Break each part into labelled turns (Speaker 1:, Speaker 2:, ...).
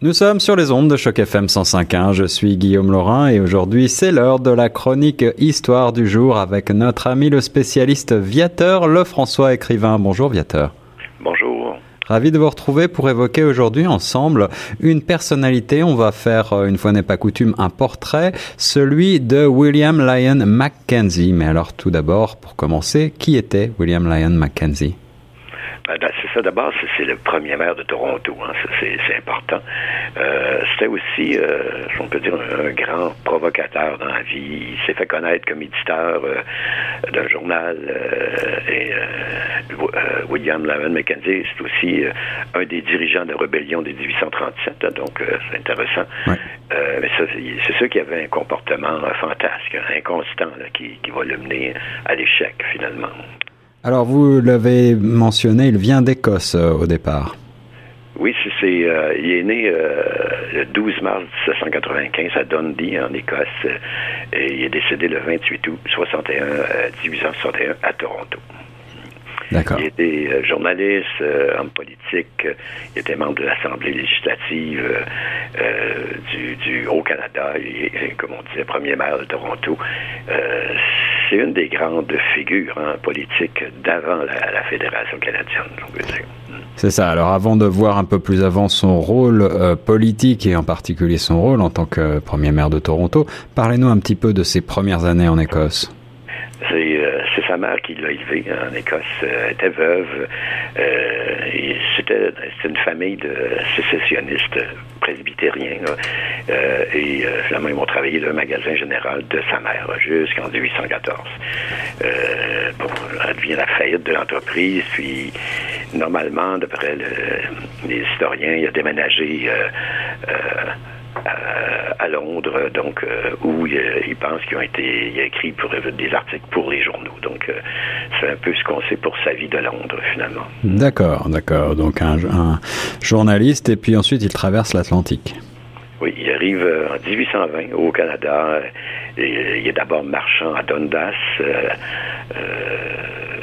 Speaker 1: Nous sommes sur les ondes de Choc FM 105.1. Je suis Guillaume Laurin et aujourd'hui c'est l'heure de la chronique Histoire du jour avec notre ami le spécialiste Viateur Lefrançois écrivain. Bonjour Viateur.
Speaker 2: Bonjour.
Speaker 1: Ravi de vous retrouver pour évoquer aujourd'hui ensemble une personnalité. On va faire, euh, une fois n'est pas coutume, un portrait, celui de William Lyon Mackenzie. Mais alors tout d'abord, pour commencer, qui était William Lyon Mackenzie?
Speaker 2: Ben, c'est ça d'abord, c'est le premier maire de Toronto, hein, c'est important. C'était aussi, euh, on peut dire, un, grand provocateur dans la vie. Il s'est fait connaître comme éditeur euh, d'un journal euh, et euh, William Lyon Mackenzie, c'est aussi un des dirigeants de la rébellion de 1837, hein, donc c'est intéressant. mais c'est sûr qu'il avait un comportement fantasque, inconstant, qui, qui va le mener à l'échec finalement.
Speaker 1: Alors, vous l'avez mentionné, il vient d'Écosse au départ.
Speaker 2: Oui, c'est, euh, il est né euh, le 12 mars 1795 à Dundee, en Écosse, et il est décédé le 28 août 61, 1861 à Toronto.
Speaker 1: D'accord.
Speaker 2: Il était journaliste, homme politique, il était membre de l'Assemblée législative du, du Haut-Canada, et, comme on disait, premier maire de Toronto c'est une des grandes figures hein, politiques d'avant la, Fédération canadienne, on peut dire.
Speaker 1: C'est ça. Alors avant de voir un peu plus avant son rôle euh, politique et en particulier son rôle en tant que premier maire de Toronto, parlez-nous un petit peu de ses premières années en Écosse.
Speaker 2: Euh, sa mère qui l'a élevé en Écosse. Elle était veuve. Euh, c'était une famille de sécessionnistes presbytériens. Euh, et finalement, ils vont travailler dans le magasin général de sa mère jusqu'en 1814. bon, elle devient la faillite de l'entreprise. Puis, normalement, d'après les historiens, il a déménagé à, Londres, donc euh, où il, pense qu'ils ont été il a écrit pour, des articles pour les journaux. Donc euh, c'est un peu ce qu'on sait pour sa vie de Londres finalement.
Speaker 1: D'accord, d'accord. Donc un, journaliste et puis ensuite il traverse l'Atlantique.
Speaker 2: Oui, il arrive euh, en 1820 au Canada. Et, il est d'abord marchand à Dundas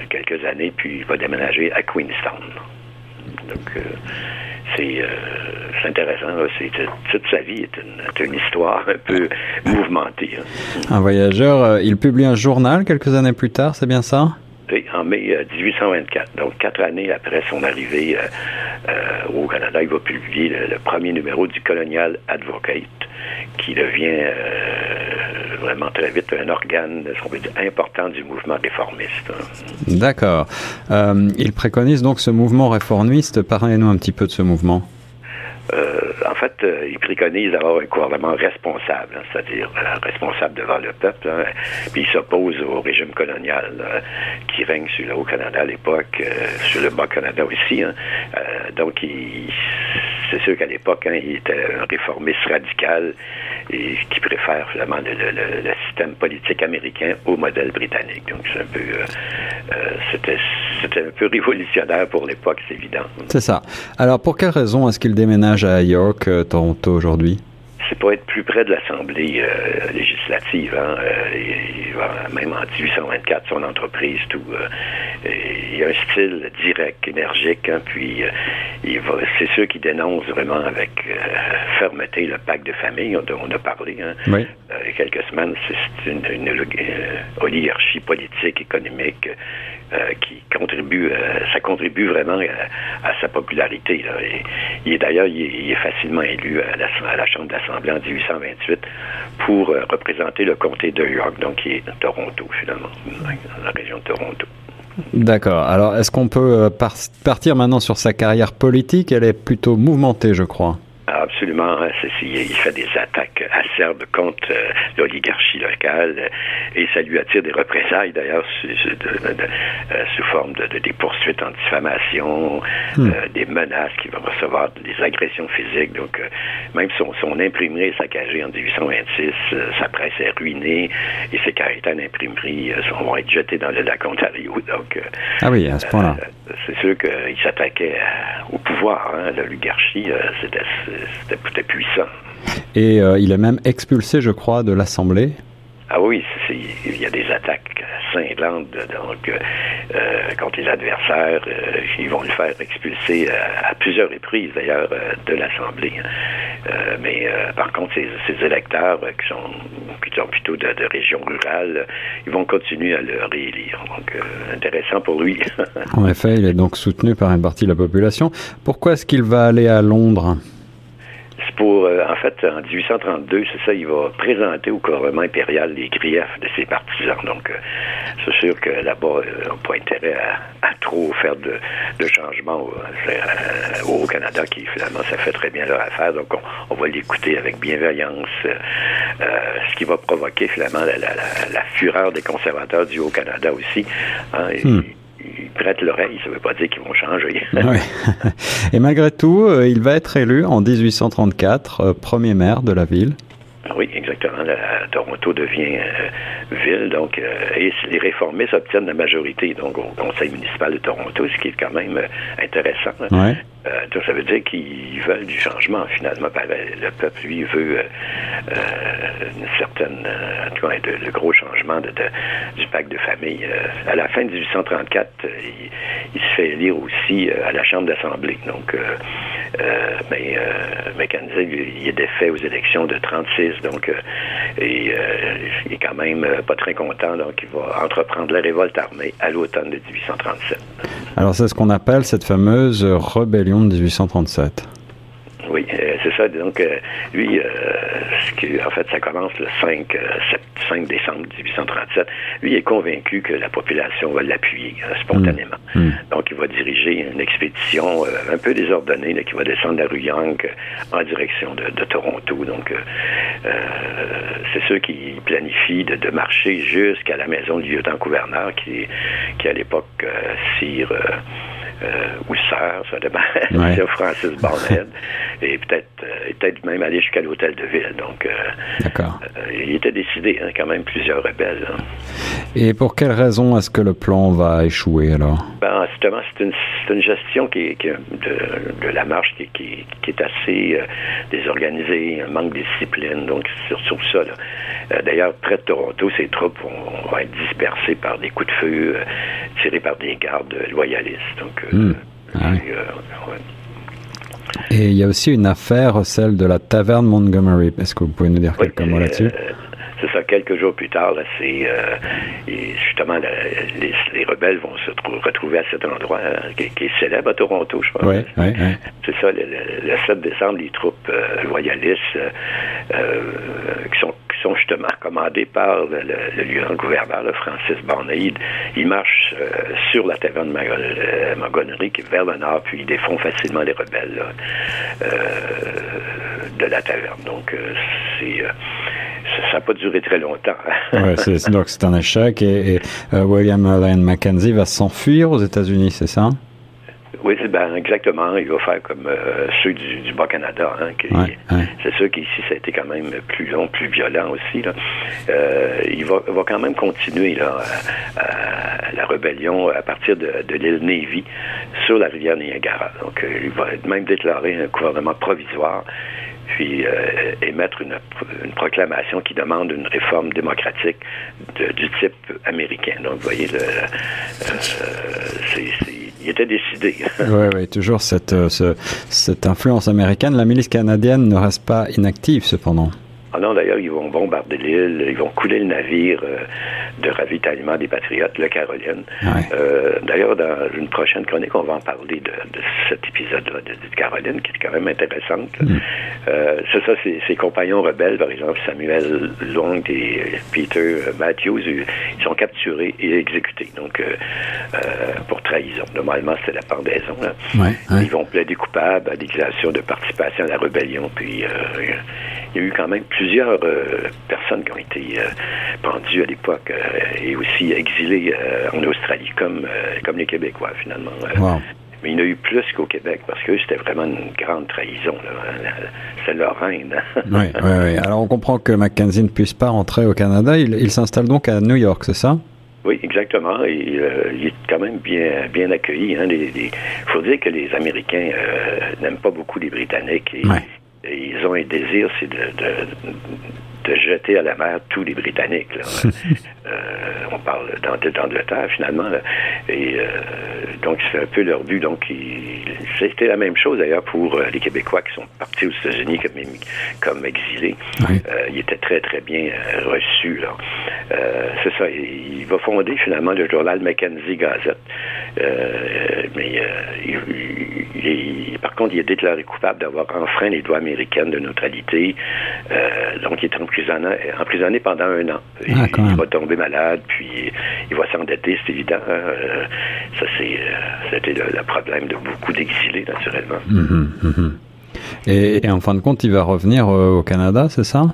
Speaker 2: quelques années, puis il va déménager à Queenstown. Donc, euh, c'est intéressant. C'est, toute sa vie est une, histoire un peu mouvementée. Hein.
Speaker 1: Un voyageur, euh, il publie un journal quelques années plus tard, c'est bien ça?
Speaker 2: Oui, en mai 1824. Euh, Donc, quatre années après son arrivée au Canada, il va publier le, premier numéro du Colonial Advocate, qui devient vraiment très vite un organe important du mouvement réformiste.
Speaker 1: D'accord. Euh, il préconise donc ce mouvement réformiste. Parlez-nous un petit peu de ce mouvement.
Speaker 2: Euh, en fait, euh, il préconise d'avoir un gouvernement responsable, hein, c'est-à-dire responsable devant le peuple, hein, puis il s'oppose au régime colonial qui règne sur le Haut-Canada à l'époque, sur le Bas-Canada aussi. Hein. donc, c'est sûr qu'à l'époque, il était un réformiste radical et qui préfère finalement le, système politique américain au modèle britannique. Donc c'est un peu euh, euh, c'était c'était un peu révolutionnaire pour l'époque, c'est évident.
Speaker 1: C'est ça. Alors pour quelle raison est-ce qu'il déménage à York, euh, Toronto aujourd'hui?
Speaker 2: C'est pour être plus près de l'Assemblée euh, législative. Hein, euh, même en 1824, son entreprise, tout. Euh, il a un style direct, énergique, hein, puis il va, c'est sûr qu'il dénonce vraiment avec fermeté le pacte de famille dont on a parlé hein, il y a quelques semaines. C'est une, une oligarchie politique, économique euh, qui contribue, euh, ça contribue vraiment à, sa popularité. Là. il est d'ailleurs, il, est facilement élu à la, Chambre d'Assemblée en 1828 pour euh, représenter le comté de York, donc qui est Toronto finalement, la région de Toronto.
Speaker 1: D'accord. Alors, est-ce qu'on peut partir maintenant sur sa carrière politique? Elle est plutôt mouvementée, je crois.
Speaker 2: Absolument. Hein, il fait des attaques acerbes contre euh, l'oligarchie locale et ça lui attire des représailles d'ailleurs euh, sous, forme de, des poursuites en diffamation, hmm. euh, des menaces qu'il va recevoir, des agressions physiques. Donc même son, son imprimerie est saccagée en 1826, sa presse est ruinée et ses caractères d'imprimerie vont être jetés dans le lac Ontario. Donc,
Speaker 1: ah oui, à ce point-là.
Speaker 2: c'est sûr qu'il s'attaquait au pouvoir, hein, l'oligarchie. c'était c'était puissant.
Speaker 1: Et euh, il est même expulsé, je crois, de l'Assemblée.
Speaker 2: Ah oui, il y a des attaques cinglante donc contre les adversaires. ils vont le faire expulser à, plusieurs reprises d'ailleurs de l'Assemblée. Hein. mais par contre, ces, électeurs qui sont qui sont plutôt de, de régions rurales, ils vont continuer à le réélire. Donc intéressant pour lui.
Speaker 1: en effet, il est donc soutenu par une partie de la population. Pourquoi est-ce qu'il va aller à Londres?
Speaker 2: Pour, euh, en fait, en 1832, c'est ça, il va présenter au gouvernement impérial les griefs de ses partisans. Donc, euh, c'est sûr que là-bas, euh, on n'a pas intérêt à, trop faire de, changements au, Canada, qui finalement, ça fait très bien leur affaire. Donc, on, va l'écouter avec bienveillance, ce qui va provoquer finalement la, fureur des conservateurs du Haut-Canada aussi. Hein,
Speaker 1: hmm
Speaker 2: ils prêtent l'oreille, ça ne veut pas dire qu'ils vont changer.
Speaker 1: Et malgré tout, euh, il va être élu en 1834 euh, premier maire de la ville.
Speaker 2: Oui, exactement. Toronto devient euh, ville, donc et les réformistes obtiennent la majorité donc au conseil municipal de Toronto, ce qui est quand même intéressant.
Speaker 1: Ouais.
Speaker 2: Euh, ça veut dire qu'ils veulent du changement, finalement. Le peuple, lui, veut euh, une certaine, en tout cas, le gros changement de, du pacte de famille. à la fin de 1834, il, se fait élire aussi à la Chambre d'Assemblée. Donc, mais Mackenzie, il est défait aux élections de 36, donc et, il est quand même pas très content, donc il va entreprendre la révolte armée à l'automne de 1837.
Speaker 1: Alors, c'est ce qu'on appelle cette fameuse rébellion de 1837.
Speaker 2: Oui, euh, c'est ça. Donc, euh, lui, euh, en fait, ça commence le 5, 5 décembre 1837. Lui il est convaincu que la population va l'appuyer spontanément. Mm. Mm. Donc, il va diriger une expédition un peu désordonnée qui va descendre la rue Young en direction de, Toronto. Donc, c'est ceux qui planifient de, marcher jusqu'à la maison du lieutenant-gouverneur qui, qui, à l'époque, sire euh, ou sœur, ça dépend, ouais. Francis Barnett, et peut-être euh, peut-être même aller jusqu'à l'hôtel de ville. Donc,
Speaker 1: euh,
Speaker 2: il était décidé, hein, quand même, plusieurs rebelles. Hein.
Speaker 1: Et pour quelle raison est-ce que le plan va échouer alors?
Speaker 2: Ben, justement, c'est une, une, gestion qui, qui de, de, la marche qui, qui, qui est assez désorganisée, un manque de discipline, donc c'est surtout ça. D'ailleurs, près de Toronto, ces troupes vont, vont, être dispersées par des coups de feu tirés par des gardes loyalistes. Donc,
Speaker 1: Hmm. Ah Et il y a aussi une affaire, celle de la taverne Montgomery. Est-ce que vous pouvez nous dire quelques mots là-dessus? Euh,
Speaker 2: c'est ça, quelques jours plus tard, c'est euh, justement les, rebelles vont se retrouver à cet endroit euh, qui, est célèbre à Toronto, je
Speaker 1: crois.
Speaker 2: C'est ça, le, 7 décembre, les troupes loyalistes qui sont justement commandés par le, lieutenant-gouverneur, Francis Barnaide. Ils marchent euh, sur la taverne de Montgomery qui est vers le nord, puis ils défont facilement les rebelles euh, de la taverne. Donc, euh, c'est ça n'a pas duré très longtemps.
Speaker 1: ouais, donc c'est un échec et, William Lyon Mackenzie va s'enfuir aux États-Unis, c'est ça?
Speaker 2: Oui, ben, exactement. Il va faire comme euh, ceux du, Bas-Canada. Hein, C'est sûr qu'ici, ça a été quand même plus long, plus violent aussi. Euh, il, va, va, quand même continuer là, la rébellion à partir de, l'île Navy sur la rivière Niagara. Donc, euh, il va même déclarer un gouvernement provisoire puis émettre une, proclamation qui demande une réforme démocratique du type américain. Donc, vous voyez, c'est il était décidé.
Speaker 1: oui, oui, toujours cette, euh, cette influence américaine. La milice canadienne ne reste pas inactive, cependant.
Speaker 2: Ah non, d'ailleurs, ils vont bombarder l'île, ils vont couler le navire euh, de ravitaillement des Patriotes, le Caroline. Euh, d'ailleurs, dans une prochaine chronique, on va en parler de, cet épisode-là de, Caroline, qui est quand même intéressante. Mm. Euh, c'est ça, ses, compagnons rebelles, par exemple Samuel Long et Peter Matthews, ils sont capturés et exécutés, donc pour trahison. Normalement, c'était la pendaison. Ils vont plaider coupables à déclaration de participation à la rébellion, puis il y a eu quand même plusieurs euh, personnes qui ont été euh, pendues à l'époque euh, et aussi exilées en Australie, comme, comme les Québécois, finalement. Mais il y en a eu plus qu'au Québec parce que c'était vraiment une grande trahison. C'est leur reine.
Speaker 1: oui, oui, oui. Alors on comprend que Mackenzie ne puisse pas rentrer au Canada. Il, s'installe donc à New York, c'est ça?
Speaker 2: Oui, exactement. il est quand même bien, bien accueilli. Il hein. faut dire que les Américains n'aiment pas beaucoup les Britanniques. Et, ils ont un désir, c'est de, de, jeter à la mer tous les Britanniques. euh, on parle d'Angleterre finalement. Et donc c'est un peu leur but. Donc c'était la même chose d'ailleurs pour les Québécois qui sont partis aux États-Unis comme, comme exilés. ils étaient très très bien reçus. c'est ça. Il, va fonder finalement le journal Mackenzie Gazette. mais il, par contre, il est déclaré coupable d'avoir enfreint les lois américaines de neutralité. donc il est emprisonné, emprisonné pendant un an. Ah, il, va tomber malade, puis il va s'endetter, c'est évident. Hein. Euh, ça, c'est, euh, c'était le, problème de beaucoup d'exilés, naturellement.
Speaker 1: Mhm, mhm. Et, en fin de compte, il va revenir euh, au Canada, c'est ça?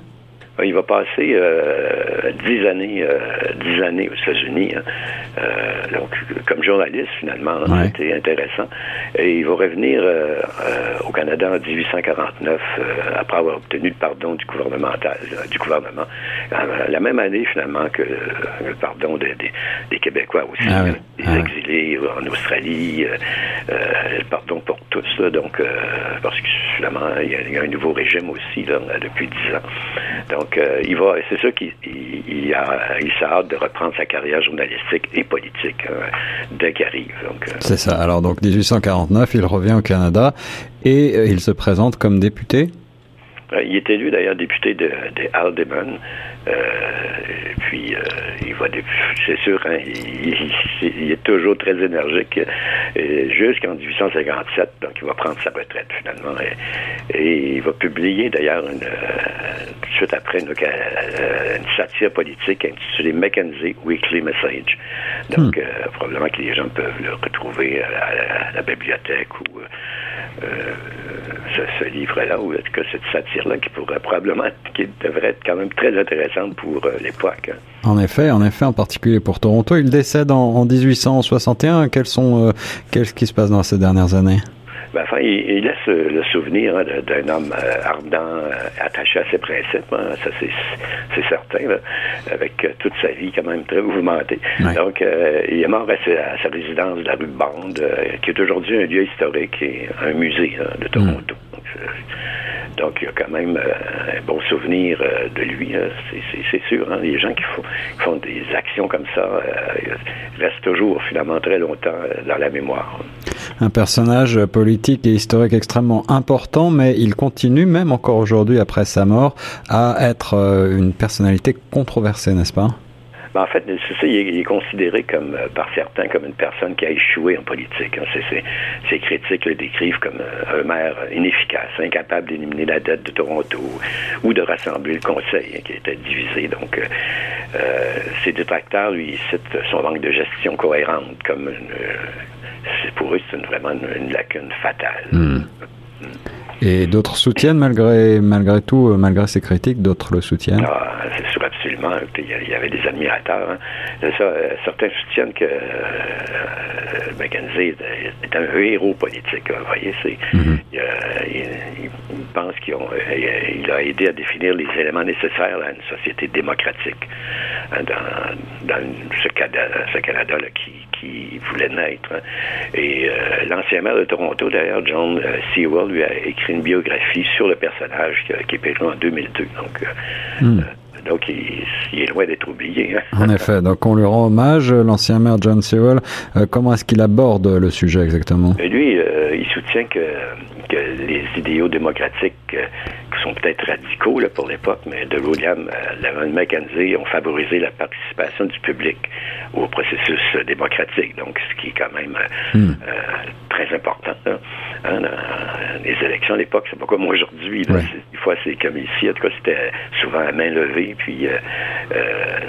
Speaker 2: Il va passer dix années, dix années aux États-Unis. Hein. Euh, donc, comme journaliste, finalement, c'était intéressant. Et il va revenir euh, euh, au Canada en 1849, après avoir obtenu le pardon du gouvernemental, du gouvernement. la même année, finalement, que le pardon des, Québécois aussi, ah des ah exilés en Australie, le pardon pour tous, donc, parce que finalement, il y, a, un nouveau régime aussi, là, depuis dix ans. Donc, il va, c'est ça qu'il il, a, il hâte de reprendre sa carrière journalistique politique hein, dès qu'il arrive.
Speaker 1: Euh. C'est ça. Alors donc 1849, il revient au Canada et euh, il se présente comme député.
Speaker 2: Euh, il est élu d'ailleurs député de, de Alderman. Euh, puis euh, il va, c'est sûr, hein, il, est toujours très énergique jusqu'en 1857. Donc il va prendre sa retraite finalement et, il va publier d'ailleurs une, tout de suite après une, une, satire politique intitulée Mackenzie Weekly Message. Donc hmm. probablement que les gens peuvent le retrouver à la, bibliothèque ou ce, livre-là, ou en tout cas cette satire-là, qui pourrait probablement, qui devrait être quand même très intéressante pour euh, l'époque. Hein?
Speaker 1: En effet, en effet, en particulier pour Toronto. Il décède en, 1861. Quels sont, euh, qu'est-ce qui se passe dans ces dernières années?
Speaker 2: Ben, enfin, il, laisse le souvenir hein, d'un homme euh, ardent, euh, attaché à ses principes. Hein, ça, c'est certain, avec euh, toute sa vie quand même très mouvementée. Donc, il est mort à sa, résidence de la rue Bande, qui est aujourd'hui un lieu historique et un musée de Toronto. Mm. Donc, il y a quand même un bon souvenir de lui, c'est sûr. Hein. Les gens qui font, des actions comme ça restent toujours finalement très longtemps dans la mémoire.
Speaker 1: Un personnage politique et historique extrêmement important, mais il continue, même encore aujourd'hui après sa mort, à être euh, une personnalité controversée, n'est-ce pas?
Speaker 2: Ben, en fait, il est, considéré comme euh, par certains comme une personne qui a échoué en politique. Hein. Critiques le décrivent comme euh, un maire inefficace, incapable d'éliminer la dette de Toronto ou de rassembler le conseil hein, qui était divisé. Donc, ses détracteurs lui citent son manque de gestion cohérente comme une, pour eux, c'est vraiment une, lacune fatale.
Speaker 1: Hmm. Et d'autres soutiennent malgré, malgré tout, euh, malgré ces critiques, d'autres le soutiennent?
Speaker 2: Ah, C'est sûr, absolument. Il y avait des admirateurs. Hein. Ça, euh, certains soutiennent que euh, Mackenzie est un héros politique. Vous voyez, c'est, mm-hmm. il, pense qu'il a aidé à définir les éléments nécessaires à une société démocratique hein, dans, dans ce, ce Canada-là qui, qui voulait naître. Hein. Et l'ancien maire de Toronto, d'ailleurs, John Sewell, lui a écrit une biographie sur le personnage qui, est paru en 2002. Donc, euh, hmm. euh, donc il, est loin d'être oublié. Hein.
Speaker 1: En effet, donc on lui rend hommage. L'ancien maire John Sewell, euh, comment est-ce qu'il aborde le sujet exactement?
Speaker 2: Lui, il soutient que, que, les idéaux démocratiques qui sont peut-être radicaux là, pour l'époque, mais de William Lavon Mackenzie ont favorisé la participation du public au processus démocratique. Donc, ce qui est quand même hmm. très important. Hein, dans les élections à l'époque, c'est pas comme aujourd'hui. Des fois, c'est comme ici. En tout cas, c'était souvent à main levée. Puis, euh, euh,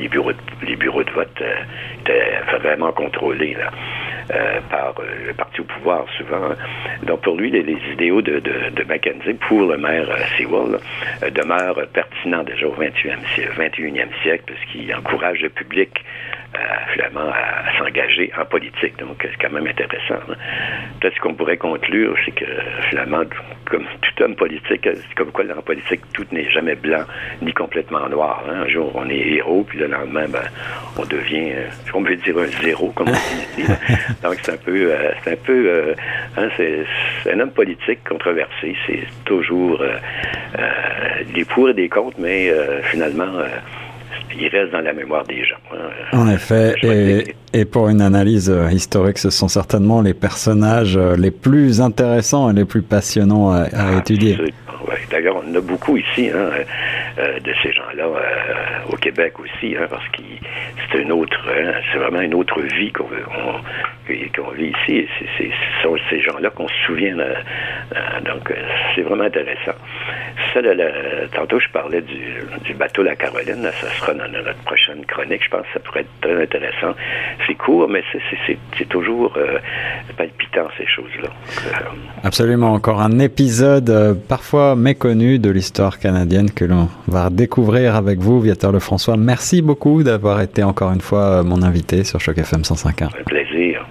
Speaker 2: les, bureaux de, les bureaux de vote euh, étaient vraiment contrôlés par le parti au pouvoir, souvent. Donc, pour lui, les, idéaux de, de, Mackenzie pour le maire Sewell demeurent pertinents déjà au 21e, 21e siècle, encourage le public finalement à, s'engager en politique. Donc, c'est quand même intéressant. Hein. Peut-être ce qu'on pourrait conclure, c'est que finalement, comme tout homme politique, comme quoi en politique, tout n'est jamais blanc ni complètement noir. Hein. Un jour, on est héros, puis le lendemain, ben, on devient, euh, on veut dire un zéro, comme on dit ici. Donc, c'est un peu, euh, c'est un peu, euh, hein, c'est un homme politique controversé. C'est toujours des pour et des contre, mais finalement, il reste dans la mémoire des gens. Hein.
Speaker 1: En effet, et, et, pour une analyse euh, historique, ce sont certainement les personnages euh, les plus intéressants et les plus passionnants à, à étudier.
Speaker 2: D'ailleurs, on a beaucoup ici hein, euh, de ces gens-là au Québec aussi, hein, parce que c'est une autre, hein, c'est vraiment une autre vie qu'on qu'on vit ici. C'est sont ces gens-là qu'on se souvient. donc, c'est vraiment intéressant. Ça, tantôt, je parlais du, du bateau La Caroline. ça sera dans notre prochaine chronique. Je pense que ça pourrait être très intéressant. C'est court, mais c'est toujours euh, palpitant, ces choses-là.
Speaker 1: Euh, Absolument. Encore un épisode euh, parfois méconnu de l'histoire canadienne que l'on va découvrir avec vous, Viateur Lefrançois. Merci beaucoup d'avoir été encore une fois mon invité sur Choc FM 105.1.
Speaker 2: Un plaisir.